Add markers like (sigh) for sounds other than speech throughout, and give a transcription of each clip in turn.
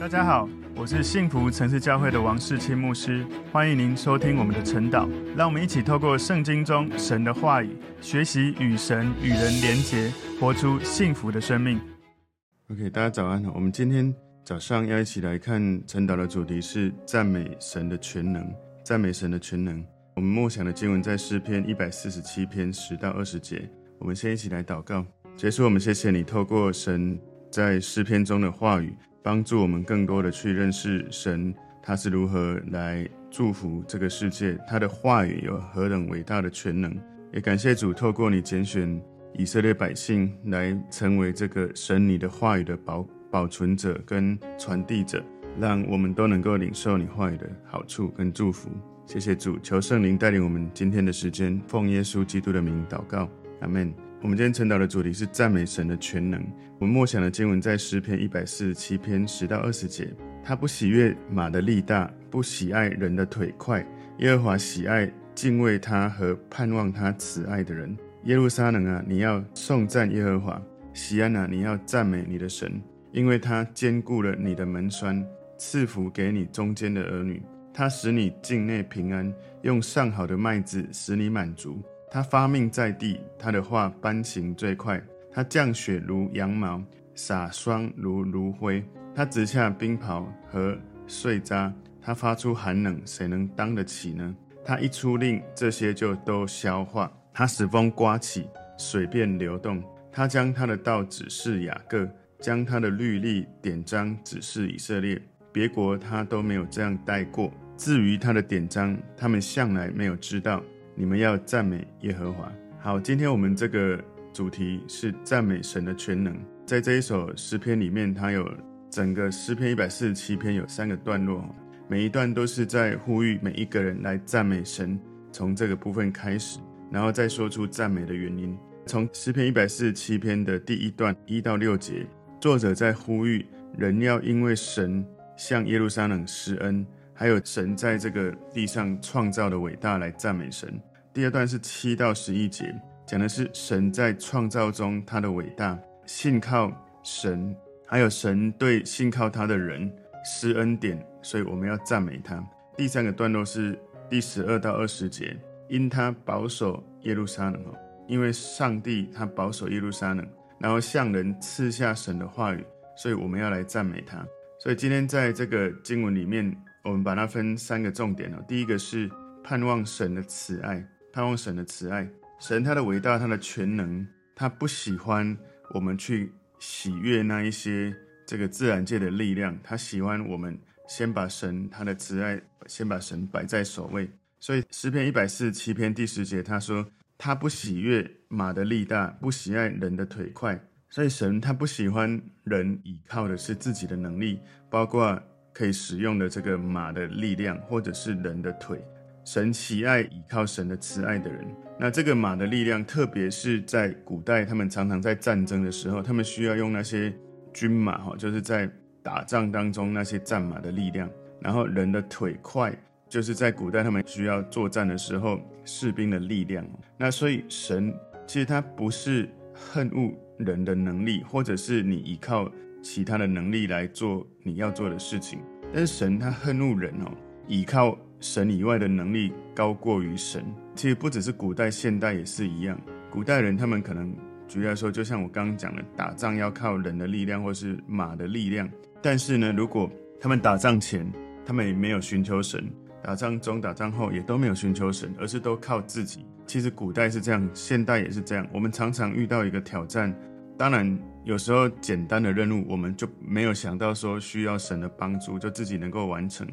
大家好，我是幸福城市教会的王世清牧师，欢迎您收听我们的晨祷。让我们一起透过圣经中神的话语，学习与神与人连结，活出幸福的生命。OK，大家早安。我们今天早上要一起来看晨祷的主题是赞美神的全能。赞美神的全能。我们默想的经文在诗篇一百四十七篇十到二十节。我们先一起来祷告。结束，我们谢谢你透过神在诗篇中的话语。帮助我们更多的去认识神，他是如何来祝福这个世界，他的话语有何等伟大的全能。也感谢主，透过你拣选以色列百姓来成为这个神你的话语的保保存者跟传递者，让我们都能够领受你话语的好处跟祝福。谢谢主，求圣灵带领我们今天的时间，奉耶稣基督的名祷告，阿门。我们今天晨祷的主题是赞美神的全能。我们默想的经文在诗篇一百四十七篇十到二十节。他不喜悦马的力大，不喜爱人的腿快。耶和华喜爱敬畏他和盼望他慈爱的人。耶路撒冷啊，你要颂赞耶和华；西安啊，你要赞美你的神，因为他坚固了你的门栓，赐福给你中间的儿女。他使你境内平安，用上好的麦子使你满足。他发命在地，他的话颁行最快。他降雪如羊毛，洒霜如炉灰。他直下冰雹和碎渣。他发出寒冷，谁能当得起呢？他一出令，这些就都消化。他使风刮起，水便流动。他将他的道指示雅各，将他的律例典章指示以色列。别国他都没有这样待过。至于他的典章，他们向来没有知道。你们要赞美耶和华。好，今天我们这个主题是赞美神的全能。在这一首诗篇里面，它有整个诗篇一百四十七篇有三个段落，每一段都是在呼吁每一个人来赞美神。从这个部分开始，然后再说出赞美的原因。从诗篇一百四十七篇的第一段一到六节，作者在呼吁人要因为神向耶路撒冷施恩，还有神在这个地上创造的伟大来赞美神。第二段是七到十一节，讲的是神在创造中他的伟大，信靠神，还有神对信靠他的人施恩典，所以我们要赞美他。第三个段落是第十二到二十节，因他保守耶路撒冷哦，因为上帝他保守耶路撒冷，然后向人赐下神的话语，所以我们要来赞美他。所以今天在这个经文里面，我们把它分三个重点哦。第一个是盼望神的慈爱。盼望神的慈爱，神他的伟大，他的全能，他不喜欢我们去喜悦那一些这个自然界的力量，他喜欢我们先把神他的慈爱，先把神摆在首位。所以诗篇一百四十七篇第十节他说，他不喜悦马的力大，不喜爱人的腿快。所以神他不喜欢人倚靠的是自己的能力，包括可以使用的这个马的力量，或者是人的腿。神喜爱倚靠神的慈爱的人。那这个马的力量，特别是在古代，他们常常在战争的时候，他们需要用那些军马，哈，就是在打仗当中那些战马的力量。然后人的腿快，就是在古代他们需要作战的时候士兵的力量。那所以神其实他不是恨恶人的能力，或者是你依靠其他的能力来做你要做的事情，但是神他恨恶人哦，依靠。神以外的能力高过于神，其实不只是古代，现代也是一样。古代人他们可能举例来说，就像我刚刚讲的，打仗要靠人的力量或是马的力量。但是呢，如果他们打仗前，他们也没有寻求神；打仗中、打仗后也都没有寻求神，而是都靠自己。其实古代是这样，现代也是这样。我们常常遇到一个挑战，当然有时候简单的任务，我们就没有想到说需要神的帮助，就自己能够完成。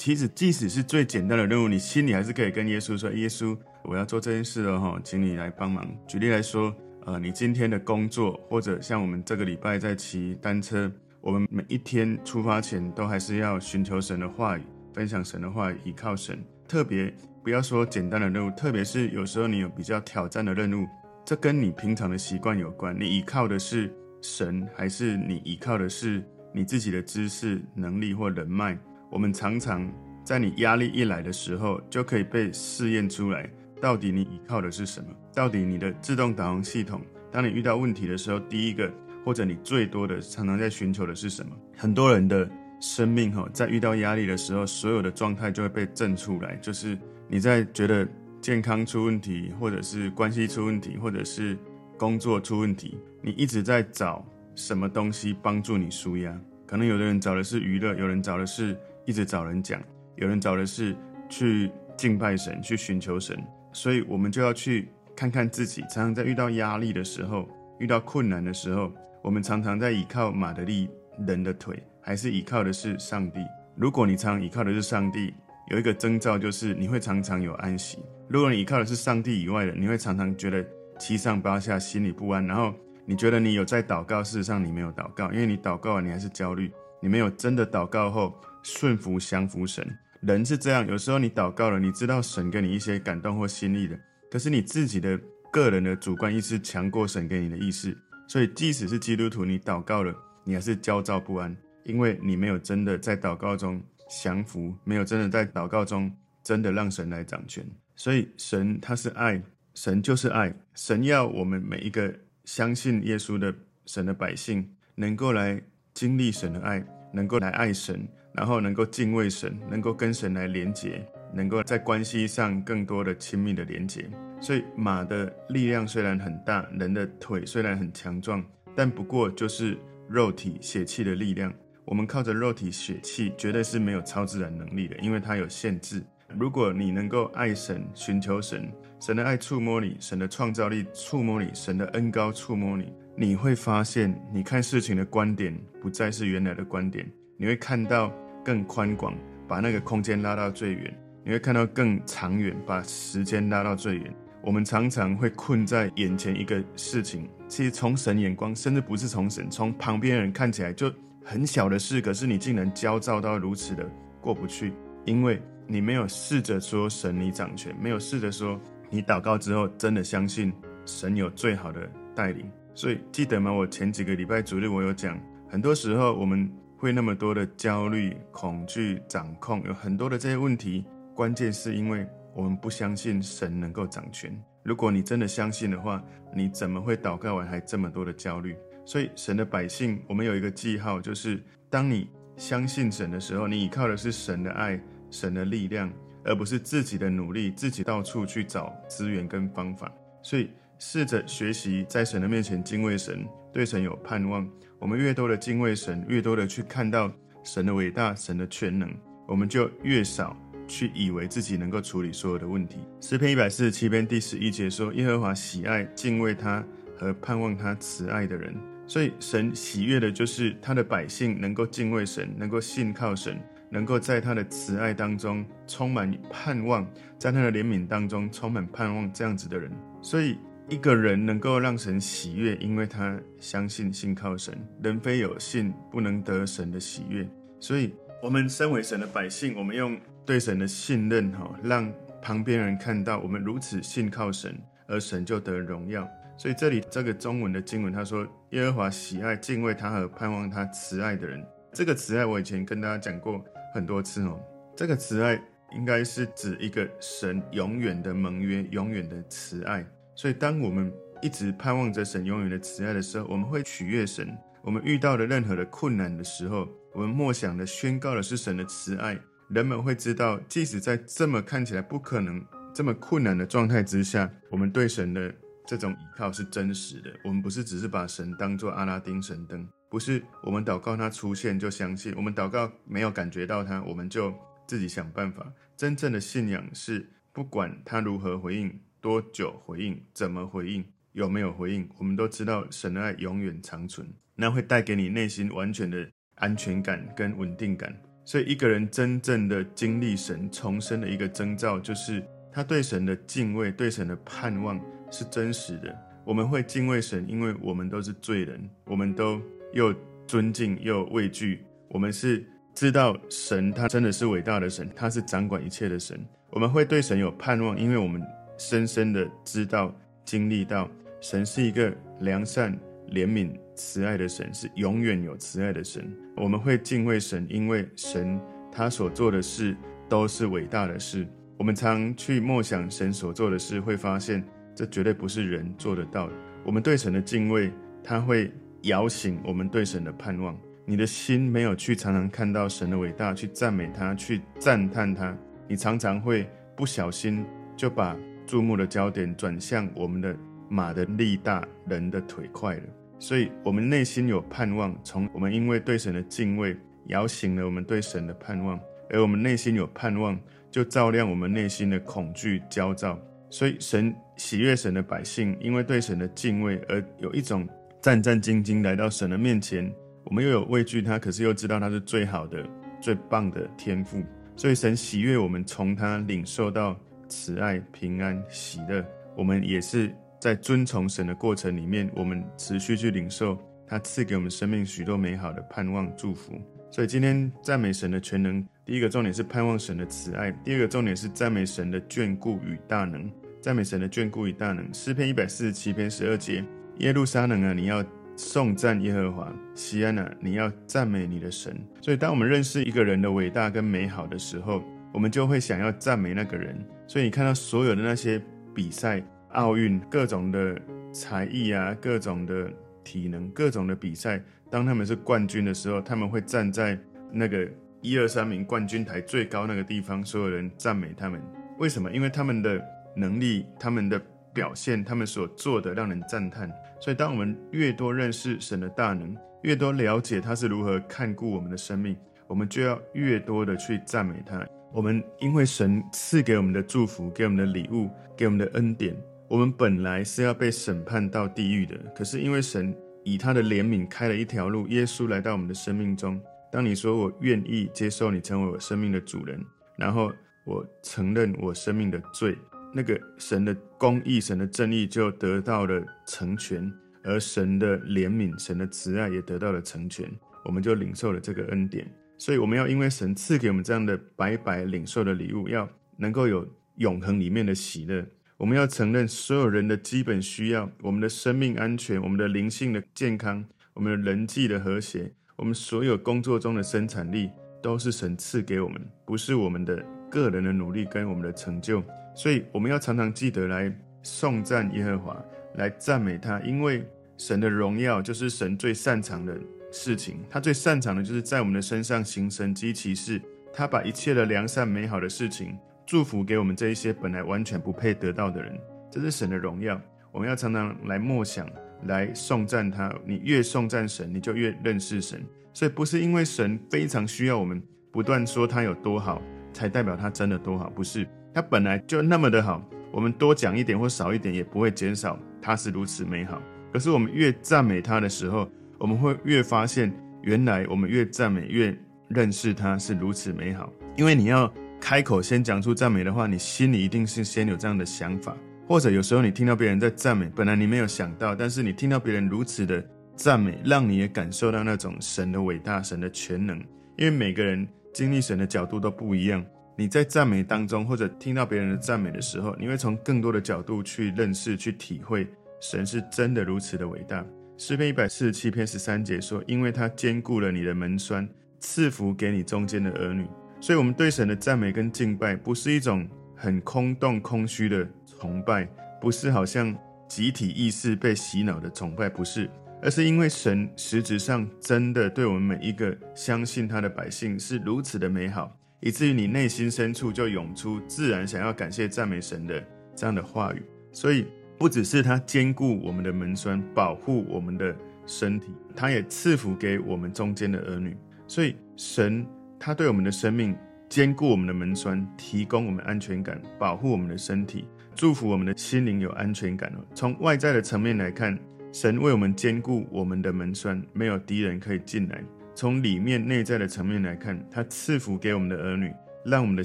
其实，即使是最简单的任务，你心里还是可以跟耶稣说：“耶稣，我要做这件事了哈，请你来帮忙。”举例来说，呃，你今天的工作，或者像我们这个礼拜在骑单车，我们每一天出发前都还是要寻求神的话语，分享神的话语，依靠神。特别不要说简单的任务，特别是有时候你有比较挑战的任务，这跟你平常的习惯有关。你依靠的是神，还是你依靠的是你自己的知识、能力或人脉？我们常常在你压力一来的时候，就可以被试验出来，到底你依靠的是什么？到底你的自动导航系统，当你遇到问题的时候，第一个或者你最多的常常在寻求的是什么？很多人的生命哈，在遇到压力的时候，所有的状态就会被震出来。就是你在觉得健康出问题，或者是关系出问题，或者是工作出问题，你一直在找什么东西帮助你舒压。可能有的人找的是娱乐，有人找的是一直找人讲，有人找的是去敬拜神，去寻求神。所以我们就要去看看自己，常常在遇到压力的时候，遇到困难的时候，我们常常在依靠马的力，人的腿。还是依靠的是上帝。如果你常常依靠的是上帝，有一个征兆就是你会常常有安息。如果你依靠的是上帝以外的，你会常常觉得七上八下，心里不安。然后你觉得你有在祷告，事实上你没有祷告，因为你祷告完你还是焦虑，你没有真的祷告后顺服降服神。人是这样，有时候你祷告了，你知道神给你一些感动或心意的，可是你自己的个人的主观意识强过神给你的意识，所以即使是基督徒，你祷告了，你还是焦躁不安。因为你没有真的在祷告中降服，没有真的在祷告中真的让神来掌权，所以神他是爱，神就是爱，神要我们每一个相信耶稣的神的百姓，能够来经历神的爱，能够来爱神，然后能够敬畏神，能够跟神来连结，能够在关系上更多的亲密的连结。所以马的力量虽然很大，人的腿虽然很强壮，但不过就是肉体血气的力量。我们靠着肉体血气，绝对是没有超自然能力的，因为它有限制。如果你能够爱神、寻求神，神的爱触摸你，神的创造力触摸你，神的恩高触摸你，你会发现，你看事情的观点不再是原来的观点，你会看到更宽广，把那个空间拉到最远，你会看到更长远，把时间拉到最远。我们常常会困在眼前一个事情，其实从神眼光，甚至不是从神，从旁边人看起来就。很小的事，可是你竟然焦躁到如此的过不去，因为你没有试着说神你掌权，没有试着说你祷告之后真的相信神有最好的带领。所以记得吗？我前几个礼拜主日我有讲，很多时候我们会那么多的焦虑、恐惧、掌控，有很多的这些问题，关键是因为我们不相信神能够掌权。如果你真的相信的话，你怎么会祷告完还这么多的焦虑？所以，神的百姓，我们有一个记号，就是当你相信神的时候，你依靠的是神的爱、神的力量，而不是自己的努力，自己到处去找资源跟方法。所以，试着学习在神的面前敬畏神，对神有盼望。我们越多的敬畏神，越多的去看到神的伟大、神的全能，我们就越少去以为自己能够处理所有的问题。诗篇一百四十七篇第十一节说：“耶和华喜爱敬畏他和盼望他慈爱的人。”所以神喜悦的就是他的百姓能够敬畏神，能够信靠神，能够在他的慈爱当中充满盼望，在他的怜悯当中充满盼望这样子的人。所以一个人能够让神喜悦，因为他相信信靠神。人非有信，不能得神的喜悦。所以，我们身为神的百姓，我们用对神的信任，哈，让旁边人看到我们如此信靠神，而神就得荣耀。所以这里这个中文的经文，他说耶和华喜爱敬畏他和盼望他慈爱的人。这个慈爱我以前跟大家讲过很多次哦。这个慈爱应该是指一个神永远的盟约，永远的慈爱。所以当我们一直盼望着神永远的慈爱的时候，我们会取悦神。我们遇到的任何的困难的时候，我们默想的宣告的是神的慈爱。人们会知道，即使在这么看起来不可能、这么困难的状态之下，我们对神的。这种依靠是真实的。我们不是只是把神当作阿拉丁神灯，不是我们祷告他出现就相信，我们祷告没有感觉到他，我们就自己想办法。真正的信仰是不管他如何回应、多久回应、怎么回应、有没有回应，我们都知道神的爱永远长存，那会带给你内心完全的安全感跟稳定感。所以一个人真正的经历神重生的一个征兆，就是他对神的敬畏、对神的盼望。是真实的，我们会敬畏神，因为我们都是罪人，我们都又尊敬又畏惧。我们是知道神，他真的是伟大的神，他是掌管一切的神。我们会对神有盼望，因为我们深深的知道、经历到神是一个良善、怜悯、慈爱的神，是永远有慈爱的神。我们会敬畏神，因为神他所做的事都是伟大的事。我们常去默想神所做的事，会发现。这绝对不是人做得到的。我们对神的敬畏，他会摇醒我们对神的盼望。你的心没有去常常看到神的伟大，去赞美他，去赞叹他，你常常会不小心就把注目的焦点转向我们的马的力大，人的腿快了。所以，我们内心有盼望，从我们因为对神的敬畏，摇醒了我们对神的盼望，而我们内心有盼望，就照亮我们内心的恐惧、焦躁。所以，神喜悦神的百姓，因为对神的敬畏，而有一种战战兢兢来到神的面前。我们又有畏惧他，可是又知道他是最好的、最棒的天赋。所以，神喜悦我们从他领受到慈爱、平安、喜乐。我们也是。在遵从神的过程里面，我们持续去领受他赐给我们生命许多美好的盼望祝福。所以今天赞美神的全能，第一个重点是盼望神的慈爱，第二个重点是赞美神的眷顾与大能。赞美神的眷顾与大能，诗篇一百四十七篇十二节：耶路撒冷啊，你要颂赞耶和华；锡安啊，你要赞美你的神。所以当我们认识一个人的伟大跟美好的时候，我们就会想要赞美那个人。所以你看到所有的那些比赛。奥运各种的才艺啊，各种的体能，各种的比赛，当他们是冠军的时候，他们会站在那个一二三名冠军台最高那个地方，所有人赞美他们。为什么？因为他们的能力、他们的表现、他们所做的让人赞叹。所以，当我们越多认识神的大能，越多了解他是如何看顾我们的生命，我们就要越多的去赞美他。我们因为神赐给我们的祝福、给我们的礼物、给我们的恩典。我们本来是要被审判到地狱的，可是因为神以他的怜悯开了一条路，耶稣来到我们的生命中。当你说我愿意接受你成为我生命的主人，然后我承认我生命的罪，那个神的公义、神的正义就得到了成全，而神的怜悯、神的慈爱也得到了成全，我们就领受了这个恩典。所以我们要因为神赐给我们这样的白白领受的礼物，要能够有永恒里面的喜乐。我们要承认所有人的基本需要，我们的生命安全，我们的灵性的健康，我们的人际的和谐，我们所有工作中的生产力，都是神赐给我们，不是我们的个人的努力跟我们的成就。所以我们要常常记得来颂赞耶和华，来赞美他，因为神的荣耀就是神最擅长的事情，他最擅长的就是在我们的身上行神迹奇事，他把一切的良善美好的事情。祝福给我们这一些本来完全不配得到的人，这是神的荣耀。我们要常常来默想，来颂赞他。你越颂赞神，你就越认识神。所以不是因为神非常需要我们不断说他有多好，才代表他真的多好。不是，他本来就那么的好。我们多讲一点或少一点也不会减少，他是如此美好。可是我们越赞美他的时候，我们会越发现，原来我们越赞美越认识他是如此美好。因为你要。开口先讲出赞美的话，你心里一定是先有这样的想法，或者有时候你听到别人在赞美，本来你没有想到，但是你听到别人如此的赞美，让你也感受到那种神的伟大、神的全能。因为每个人经历神的角度都不一样，你在赞美当中，或者听到别人的赞美的时候，你会从更多的角度去认识、去体会神是真的如此的伟大。诗篇一百四十七篇十三节说：“因为他坚固了你的门栓，赐福给你中间的儿女。”所以，我们对神的赞美跟敬拜，不是一种很空洞、空虚的崇拜，不是好像集体意识被洗脑的崇拜，不是，而是因为神实质上真的对我们每一个相信他的百姓是如此的美好，以至于你内心深处就涌出自然想要感谢赞美神的这样的话语。所以，不只是他兼顾我们的门栓，保护我们的身体，他也赐福给我们中间的儿女。所以，神。他对我们的生命兼顾我们的门栓，提供我们安全感，保护我们的身体，祝福我们的心灵有安全感哦。从外在的层面来看，神为我们兼顾我们的门栓，没有敌人可以进来。从里面内在的层面来看，他赐福给我们的儿女，让我们的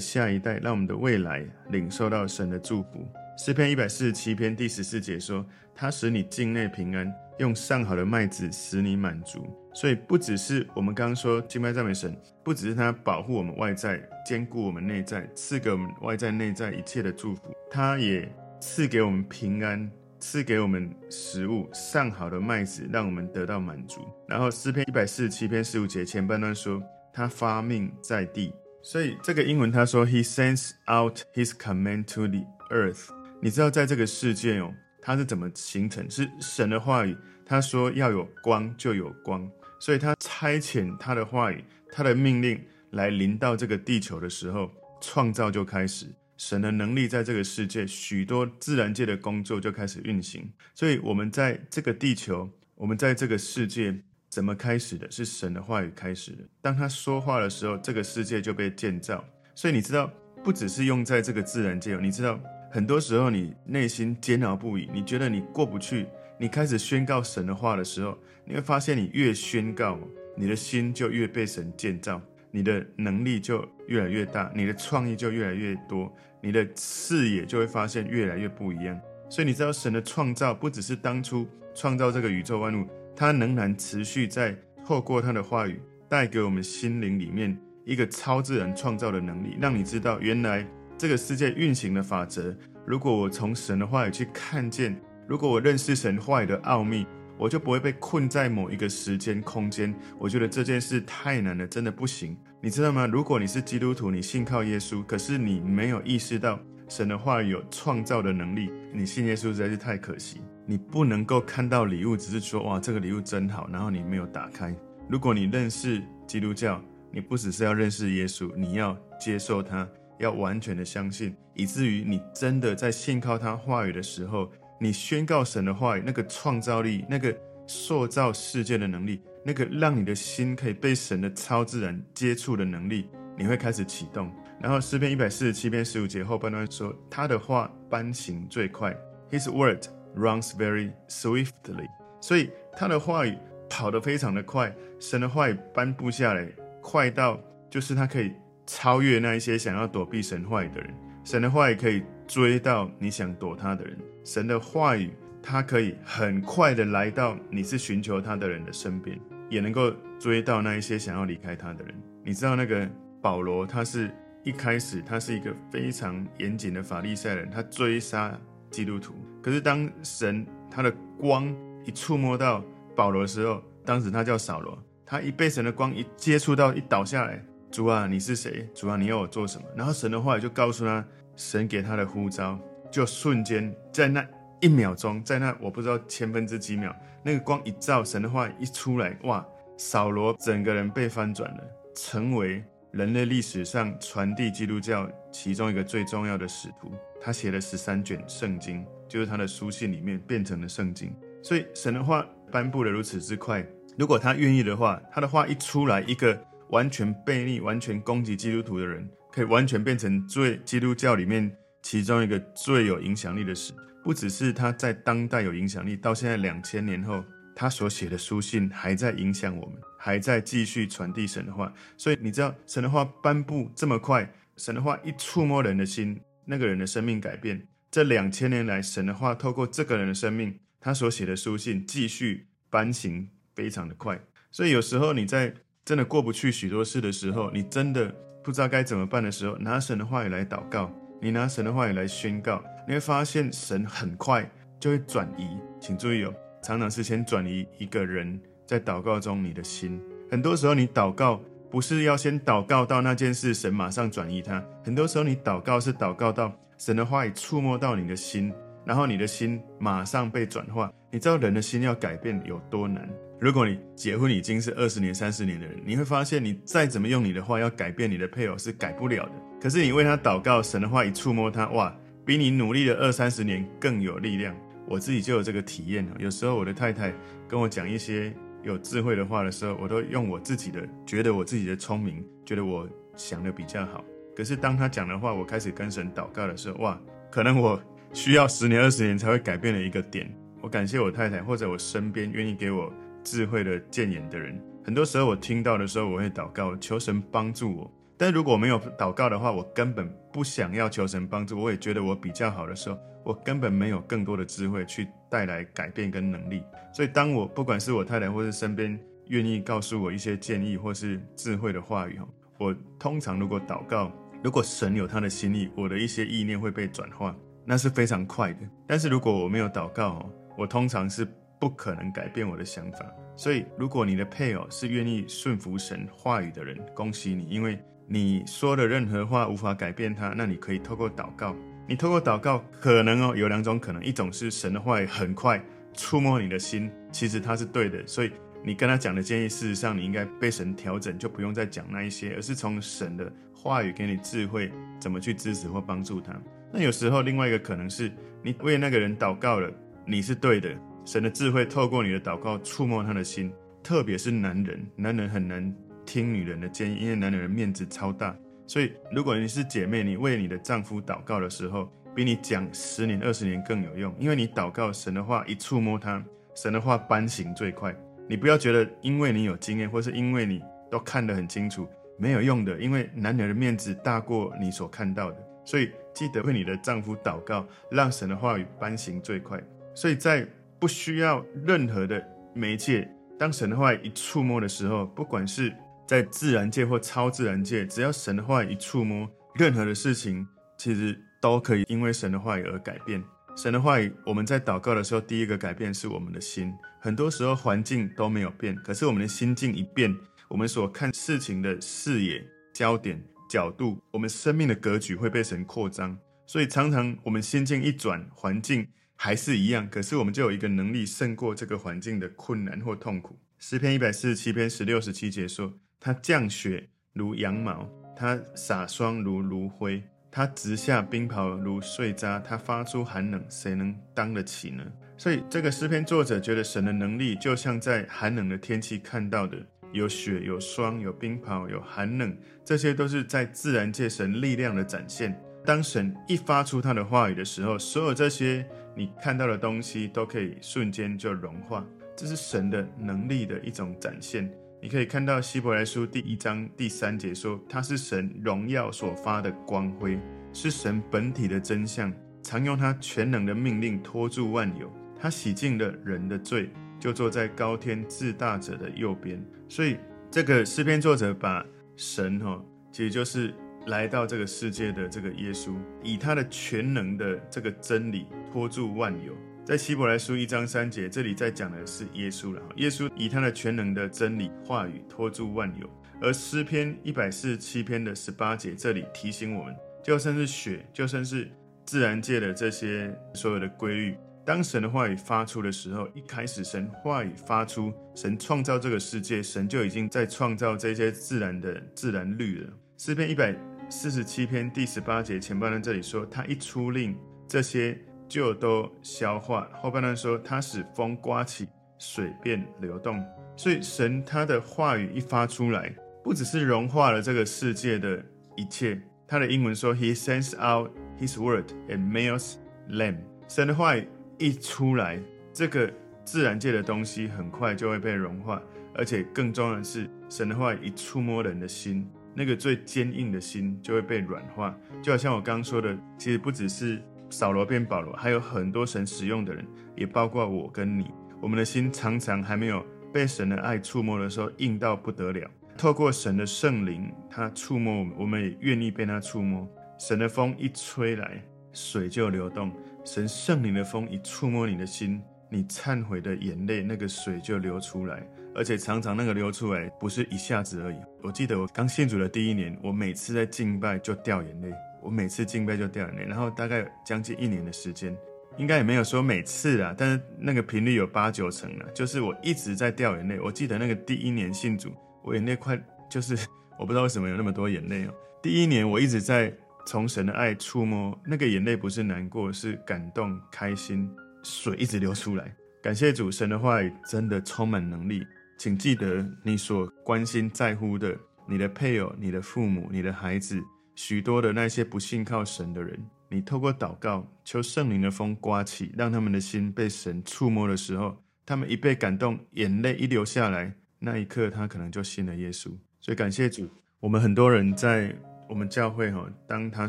下一代，让我们的未来领受到神的祝福。诗篇一百四十七篇第十四节说：“他使你境内平安，用上好的麦子使你满足。”所以不只是我们刚刚说敬拜赞美神，不只是他保护我们外在，兼顾我们内在，赐给我们外在内在一切的祝福，他也赐给我们平安，赐给我们食物，上好的麦子，让我们得到满足。然后诗篇一百四十七篇十五节前半段说，他发命在地，所以这个英文他说，He sends out His command to the earth。你知道在这个世界哦，它是怎么形成？是神的话语，他说要有光就有光。所以他差遣他的话语，他的命令来临到这个地球的时候，创造就开始。神的能力在这个世界，许多自然界的工作就开始运行。所以，我们在这个地球，我们在这个世界，怎么开始的？是神的话语开始的。当他说话的时候，这个世界就被建造。所以，你知道，不只是用在这个自然界哦，你知道，很多时候你内心煎熬不已，你觉得你过不去，你开始宣告神的话的时候，你会发现，你越宣告，你的心就越被神建造。你的能力就越来越大，你的创意就越来越多，你的视野就会发现越来越不一样。所以你知道，神的创造不只是当初创造这个宇宙万物，它仍然持续在透过他的话语带给我们心灵里面一个超自然创造的能力，让你知道原来这个世界运行的法则。如果我从神的话语去看见，如果我认识神话语的奥秘。我就不会被困在某一个时间空间。我觉得这件事太难了，真的不行。你知道吗？如果你是基督徒，你信靠耶稣，可是你没有意识到神的话语有创造的能力，你信耶稣实在是太可惜。你不能够看到礼物，只是说哇，这个礼物真好，然后你没有打开。如果你认识基督教，你不只是要认识耶稣，你要接受他，要完全的相信，以至于你真的在信靠他话语的时候。你宣告神的话语，那个创造力，那个塑造世界的能力，那个让你的心可以被神的超自然接触的能力，你会开始启动。然后诗篇一百四十七篇十五节后半段说，他的话颁行最快，His word runs very swiftly。所以他的话语跑得非常的快，神的话语颁布下来，快到就是他可以超越那一些想要躲避神话语的人，神的话语可以追到你想躲他的人。神的话语，它可以很快的来到你是寻求他的人的身边，也能够追到那一些想要离开他的人。你知道那个保罗，他是一开始他是一个非常严谨的法利赛人，他追杀基督徒。可是当神他的光一触摸到保罗的时候，当时他叫扫罗，他一被神的光一接触到，一倒下来，主啊，你是谁？主啊，你要我做什么？然后神的话语就告诉他，神给他的呼召。就瞬间在那一秒钟，在那我不知道千分之几秒，那个光一照，神的话一出来，哇！扫罗整个人被翻转了，成为人类历史上传递基督教其中一个最重要的使徒。他写了十三卷圣经，就是他的书信里面变成了圣经。所以神的话颁布的如此之快，如果他愿意的话，他的话一出来，一个完全背逆、完全攻击基督徒的人，可以完全变成最基督教里面。其中一个最有影响力的事，不只是他在当代有影响力，到现在两千年后，他所写的书信还在影响我们，还在继续传递神的话。所以你知道，神的话颁布这么快，神的话一触摸人的心，那个人的生命改变。这两千年来，神的话透过这个人的生命，他所写的书信继续颁行，非常的快。所以有时候你在真的过不去许多事的时候，你真的不知道该怎么办的时候，拿神的话语来祷告。你拿神的话语来宣告，你会发现神很快就会转移。请注意哦，常常是先转移一个人在祷告中你的心。很多时候你祷告不是要先祷告到那件事，神马上转移它。很多时候你祷告是祷告到神的话语触摸到你的心，然后你的心马上被转化。你知道人的心要改变有多难？如果你结婚已经是二十年、三十年的人，你会发现你再怎么用你的话要改变你的配偶是改不了的。可是你为他祷告，神的话一触摸他，哇，比你努力了二三十年更有力量。我自己就有这个体验。有时候我的太太跟我讲一些有智慧的话的时候，我都用我自己的觉得我自己的聪明，觉得我想的比较好。可是当他讲的话，我开始跟神祷告的时候，哇，可能我需要十年、二十年才会改变的一个点。我感谢我太太，或者我身边愿意给我。智慧的谏言的人，很多时候我听到的时候，我会祷告，求神帮助我。但如果没有祷告的话，我根本不想要求神帮助。我也觉得我比较好的时候，我根本没有更多的智慧去带来改变跟能力。所以，当我不管是我太太或是身边愿意告诉我一些建议或是智慧的话语，我通常如果祷告，如果神有他的心意，我的一些意念会被转化，那是非常快的。但是如果我没有祷告，我通常是。不可能改变我的想法，所以如果你的配偶是愿意顺服神话语的人，恭喜你，因为你说的任何话无法改变他，那你可以透过祷告，你透过祷告可能哦有两种可能，一种是神的话语很快触摸你的心，其实他是对的，所以你跟他讲的建议，事实上你应该被神调整，就不用再讲那一些，而是从神的话语给你智慧，怎么去支持或帮助他。那有时候另外一个可能是你为那个人祷告了，你是对的，神的智慧透过你的祷告触摸他的心，特别是男人，男人很难听女人的建议，因为男人的面子超大。所以如果你是姐妹，你为你的丈夫祷告的时候，比你讲十年、二十年更有用，因为你祷告神的话一触摸他，神的话颁行最快。你不要觉得因为你有经验，或是因为你都看得很清楚，没有用的，因为男人的面子大过你所看到的。所以记得为你的丈夫祷告，让神的话语颁行最快。所以在不需要任何的媒介，当神的话语一触摸的时候，不管是在自然界或超自然界，只要神的话语一触摸，任何的事情其实都可以因为神的话语而改变。神的话语，我们在祷告的时候，第一个改变是我们的心。很多时候环境都没有变，可是我们的心境一变，我们所看事情的视野、焦点。角度，我们生命的格局会被神扩张，所以常常我们心境一转，环境还是一样，可是我们就有一个能力胜过这个环境的困难或痛苦。诗篇一百四十七篇十六十七节说：“他降雪如羊毛，他洒霜如炉灰，他直下冰雹如碎渣，他发出寒冷，谁能当得起呢？”所以这个诗篇作者觉得神的能力就像在寒冷的天气看到的。有雪，有霜，有冰雹，有寒冷，这些都是在自然界神力量的展现。当神一发出他的话语的时候，所有这些你看到的东西都可以瞬间就融化。这是神的能力的一种展现。你可以看到希伯来书第一章第三节说，他是神荣耀所发的光辉，是神本体的真相，常用他全能的命令托住万有。他洗净了人的罪。就坐在高天至大者的右边，所以这个诗篇作者把神哈，其实就是来到这个世界的这个耶稣，以他的全能的这个真理托住万有。在希伯来书一章三节，这里在讲的是耶稣了。耶稣以他的全能的真理话语托住万有，而诗篇一百四十七篇的十八节，这里提醒我们，就算是雪，就算是自然界的这些所有的规律。当神的话语发出的时候，一开始神话语发出，神创造这个世界，神就已经在创造这些自然的自然律了。诗篇一百四十七篇第十八节前半段这里说，他一出令，这些就都消化；后半段说，他使风刮起，水便流动。所以神他的话语一发出来，不只是融化了这个世界的一切。他的英文说，He sends out His word and melts them。神的话语。一出来，这个自然界的东西很快就会被融化，而且更重要的是，神的话一触摸人的心，那个最坚硬的心就会被软化。就好像我刚刚说的，其实不只是扫罗变保罗，还有很多神使用的人，也包括我跟你。我们的心常常还没有被神的爱触摸的时候，硬到不得了。透过神的圣灵，他触摸我们，我们也愿意被他触摸。神的风一吹来，水就流动。神圣灵的风一触摸你的心，你忏悔的眼泪，那个水就流出来，而且常常那个流出来不是一下子而已。我记得我刚信主的第一年，我每次在敬拜就掉眼泪，我每次敬拜就掉眼泪，然后大概将近一年的时间，应该也没有说每次啦，但是那个频率有八九成了，就是我一直在掉眼泪。我记得那个第一年信主，我眼泪快就是 (laughs) 我不知道为什么有那么多眼泪哦。第一年我一直在。从神的爱触摸，那个眼泪不是难过，是感动、开心，水一直流出来。感谢主，神的话真的充满能力。请记得，你所关心、在乎的，你的配偶、你的父母、你的孩子，许多的那些不信靠神的人，你透过祷告，求圣灵的风刮起，让他们的心被神触摸的时候，他们一被感动，眼泪一流下来，那一刻他可能就信了耶稣。所以感谢主，我们很多人在。我们教会哈，当他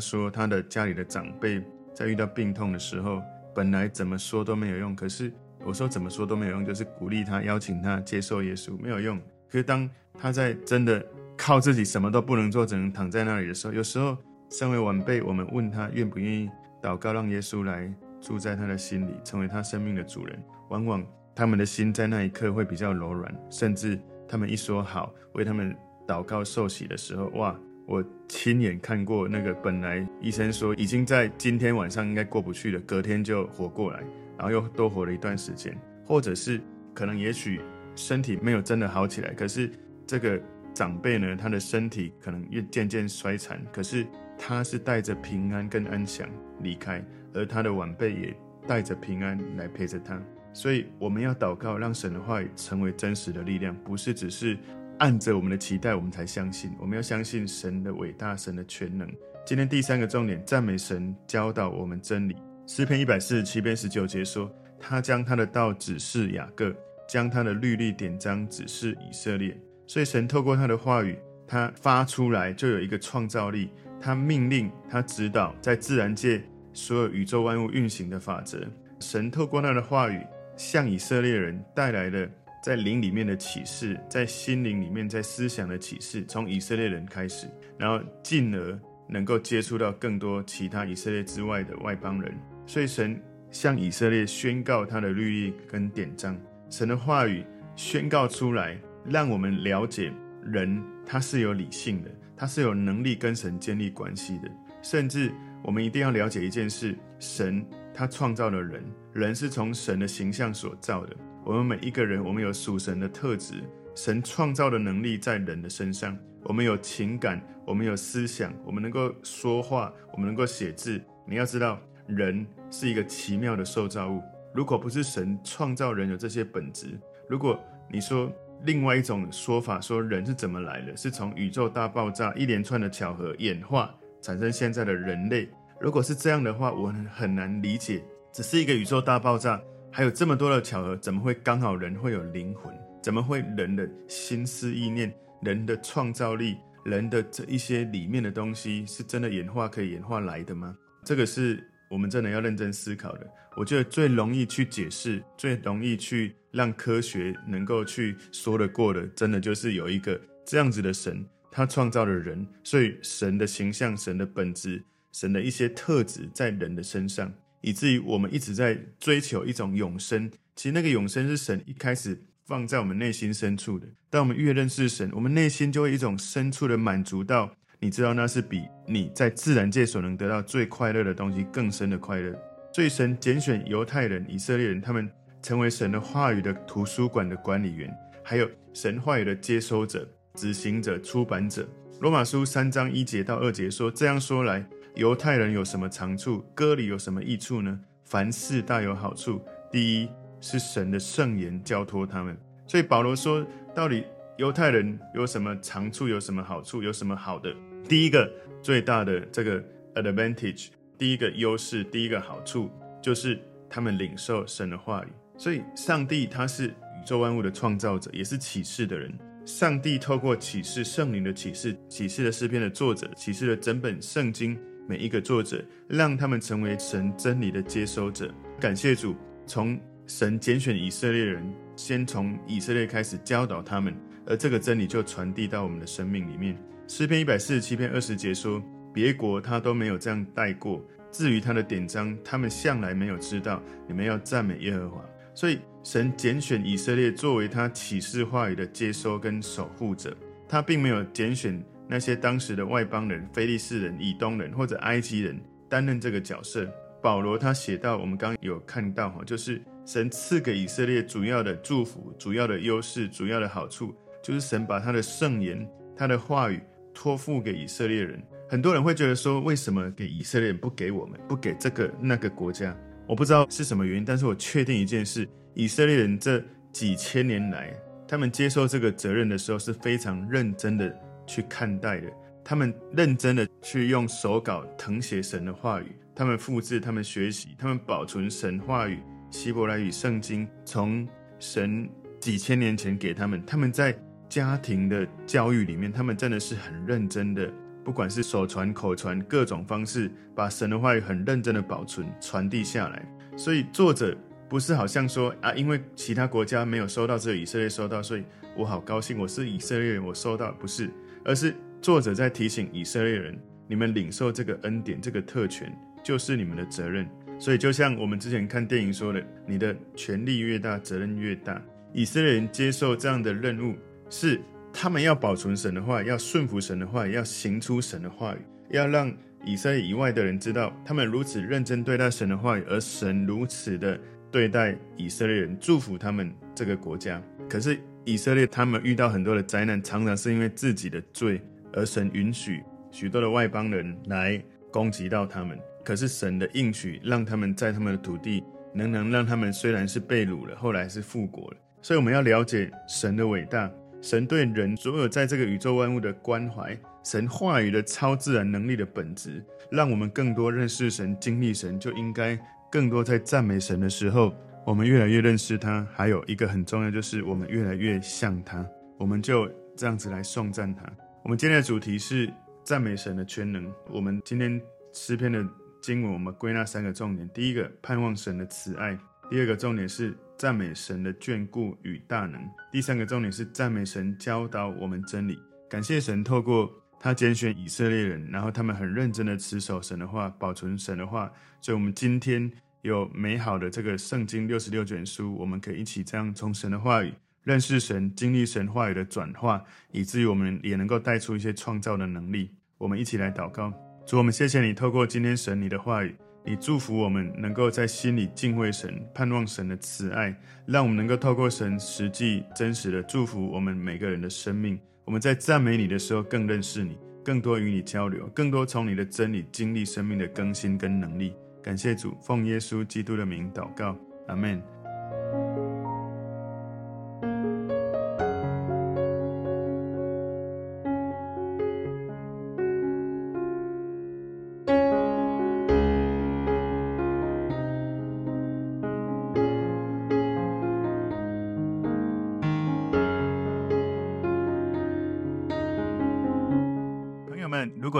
说他的家里的长辈在遇到病痛的时候，本来怎么说都没有用。可是我说怎么说都没有用，就是鼓励他、邀请他接受耶稣，没有用。可是当他在真的靠自己什么都不能做，只能躺在那里的时候，有时候身为晚辈，我们问他愿不愿意祷告，让耶稣来住在他的心里，成为他生命的主人。往往他们的心在那一刻会比较柔软，甚至他们一说好为他们祷告受洗的时候，哇！我亲眼看过那个本来医生说已经在今天晚上应该过不去了，隔天就活过来，然后又多活了一段时间，或者是可能也许身体没有真的好起来，可是这个长辈呢，他的身体可能越渐渐衰残，可是他是带着平安跟安详离开，而他的晚辈也带着平安来陪着他。所以我们要祷告，让神的话语成为真实的力量，不是只是按着我们的期待，我们才相信。我们要相信神的伟大，神的全能。今天第三个重点，赞美神教导我们真理。诗篇一百四十七篇十九节说：“他将他的道指示雅各，将他的律例典章指示以色列。”所以神透过他的话语，他发出来就有一个创造力。他命令，他指导，在自然界所有宇宙万物运行的法则。神透过他的话语。向以色列人带来了在灵里面的启示，在心灵里面，在思想的启示，从以色列人开始，然后进而能够接触到更多其他以色列之外的外邦人。所以神向以色列宣告他的律例跟典章，神的话语宣告出来，让我们了解人他是有理性的，他是有能力跟神建立关系的。甚至我们一定要了解一件事：神。他创造了人，人是从神的形象所造的。我们每一个人，我们有属神的特质，神创造的能力在人的身上。我们有情感，我们有思想，我们能够说话，我们能够写字。你要知道，人是一个奇妙的受造物。如果不是神创造人有这些本质，如果你说另外一种说法，说人是怎么来的，是从宇宙大爆炸一连串的巧合演化产生现在的人类。如果是这样的话，我很难理解，只是一个宇宙大爆炸，还有这么多的巧合，怎么会刚好人会有灵魂？怎么会人的心思意念、人的创造力、人的这一些里面的东西，是真的演化可以演化来的吗？这个是我们真的要认真思考的。我觉得最容易去解释、最容易去让科学能够去说得过的，真的就是有一个这样子的神，他创造了人，所以神的形象、神的本质。神的一些特质在人的身上，以至于我们一直在追求一种永生。其实那个永生是神一开始放在我们内心深处的。当我们越认识神，我们内心就会一种深处的满足到，你知道那是比你在自然界所能得到最快乐的东西更深的快乐。所以神拣选犹太人、以色列人，他们成为神的话语的图书馆的管理员，还有神话语的接收者、执行者、出版者。罗马书三章一节到二节说：这样说来。犹太人有什么长处？歌里有什么益处呢？凡事大有好处。第一是神的圣言交托他们。所以保罗说，到底犹太人有什么长处？有什么好处？有什么好的？第一个最大的这个 advantage，第一个优势，第一个好处就是他们领受神的话语。所以上帝他是宇宙万物的创造者，也是启示的人。上帝透过启示圣灵的启示，启示的诗篇的作者，启示了整本圣经。每一个作者，让他们成为神真理的接收者。感谢主，从神拣选以色列人，先从以色列开始教导他们，而这个真理就传递到我们的生命里面。诗篇一百四十七篇二十节说：“别国他都没有这样带过。至于他的典章，他们向来没有知道。你们要赞美耶和华。”所以，神拣选以色列作为他启示话语的接收跟守护者，他并没有拣选。那些当时的外邦人、非利士人、以东人或者埃及人担任这个角色。保罗他写到，我们刚刚有看到哈，就是神赐给以色列主要的祝福、主要的优势、主要的好处，就是神把他的圣言、他的话语托付给以色列人。很多人会觉得说，为什么给以色列人不给我们，不给这个那个国家？我不知道是什么原因，但是我确定一件事：以色列人这几千年来，他们接受这个责任的时候是非常认真的。去看待的，他们认真的去用手稿誊写神的话语，他们复制，他们学习，他们保存神话语，希伯来语圣经，从神几千年前给他们，他们在家庭的教育里面，他们真的是很认真的，不管是手传、口传，各种方式，把神的话语很认真的保存、传递下来。所以作者不是好像说啊，因为其他国家没有收到，只有以色列收到，所以我好高兴，我是以色列人，我收到，不是。而是作者在提醒以色列人：你们领受这个恩典、这个特权，就是你们的责任。所以，就像我们之前看电影说的，你的权力越大，责任越大。以色列人接受这样的任务，是他们要保存神的话，要顺服神的话，要行出神的话语，要让以色列以外的人知道，他们如此认真对待神的话语，而神如此的对待以色列人，祝福他们这个国家。可是以色列他们遇到很多的灾难，常常是因为自己的罪，而神允许许多的外邦人来攻击到他们。可是神的应许，让他们在他们的土地，能能让他们虽然是被掳了，后来是复国了。所以我们要了解神的伟大，神对人所有在这个宇宙万物的关怀，神话语的超自然能力的本质，让我们更多认识神、经历神，就应该更多在赞美神的时候，我们越来越认识他。还有一个很重要，就是我们越来越像他，我们就这样子来颂赞他。我们今天的主题是赞美神的全能。我们今天诗篇的经文，我们归纳三个重点：第一个，盼望神的慈爱；第二个重点是赞美神的眷顾与大能；第三个重点是赞美神教导我们真理。感谢神，透过他拣选以色列人，然后他们很认真的持守神的话，保存神的话，所以我们今天有美好的这个圣经六十六卷书，我们可以一起这样从神的话语认识神，经历神话语的转化，以至于我们也能够带出一些创造的能力。我们一起来祷告。主，我们谢谢你，透过今天神你的话语，你祝福我们能够在心里敬畏神，盼望神的慈爱，让我们能够透过神实际真实的祝福我们每个人的生命。我们在赞美你的时候，更认识你，更多与你交流，更多从你的真理经历生命的更新跟能力。感谢主，奉耶稣基督的名祷告，阿门。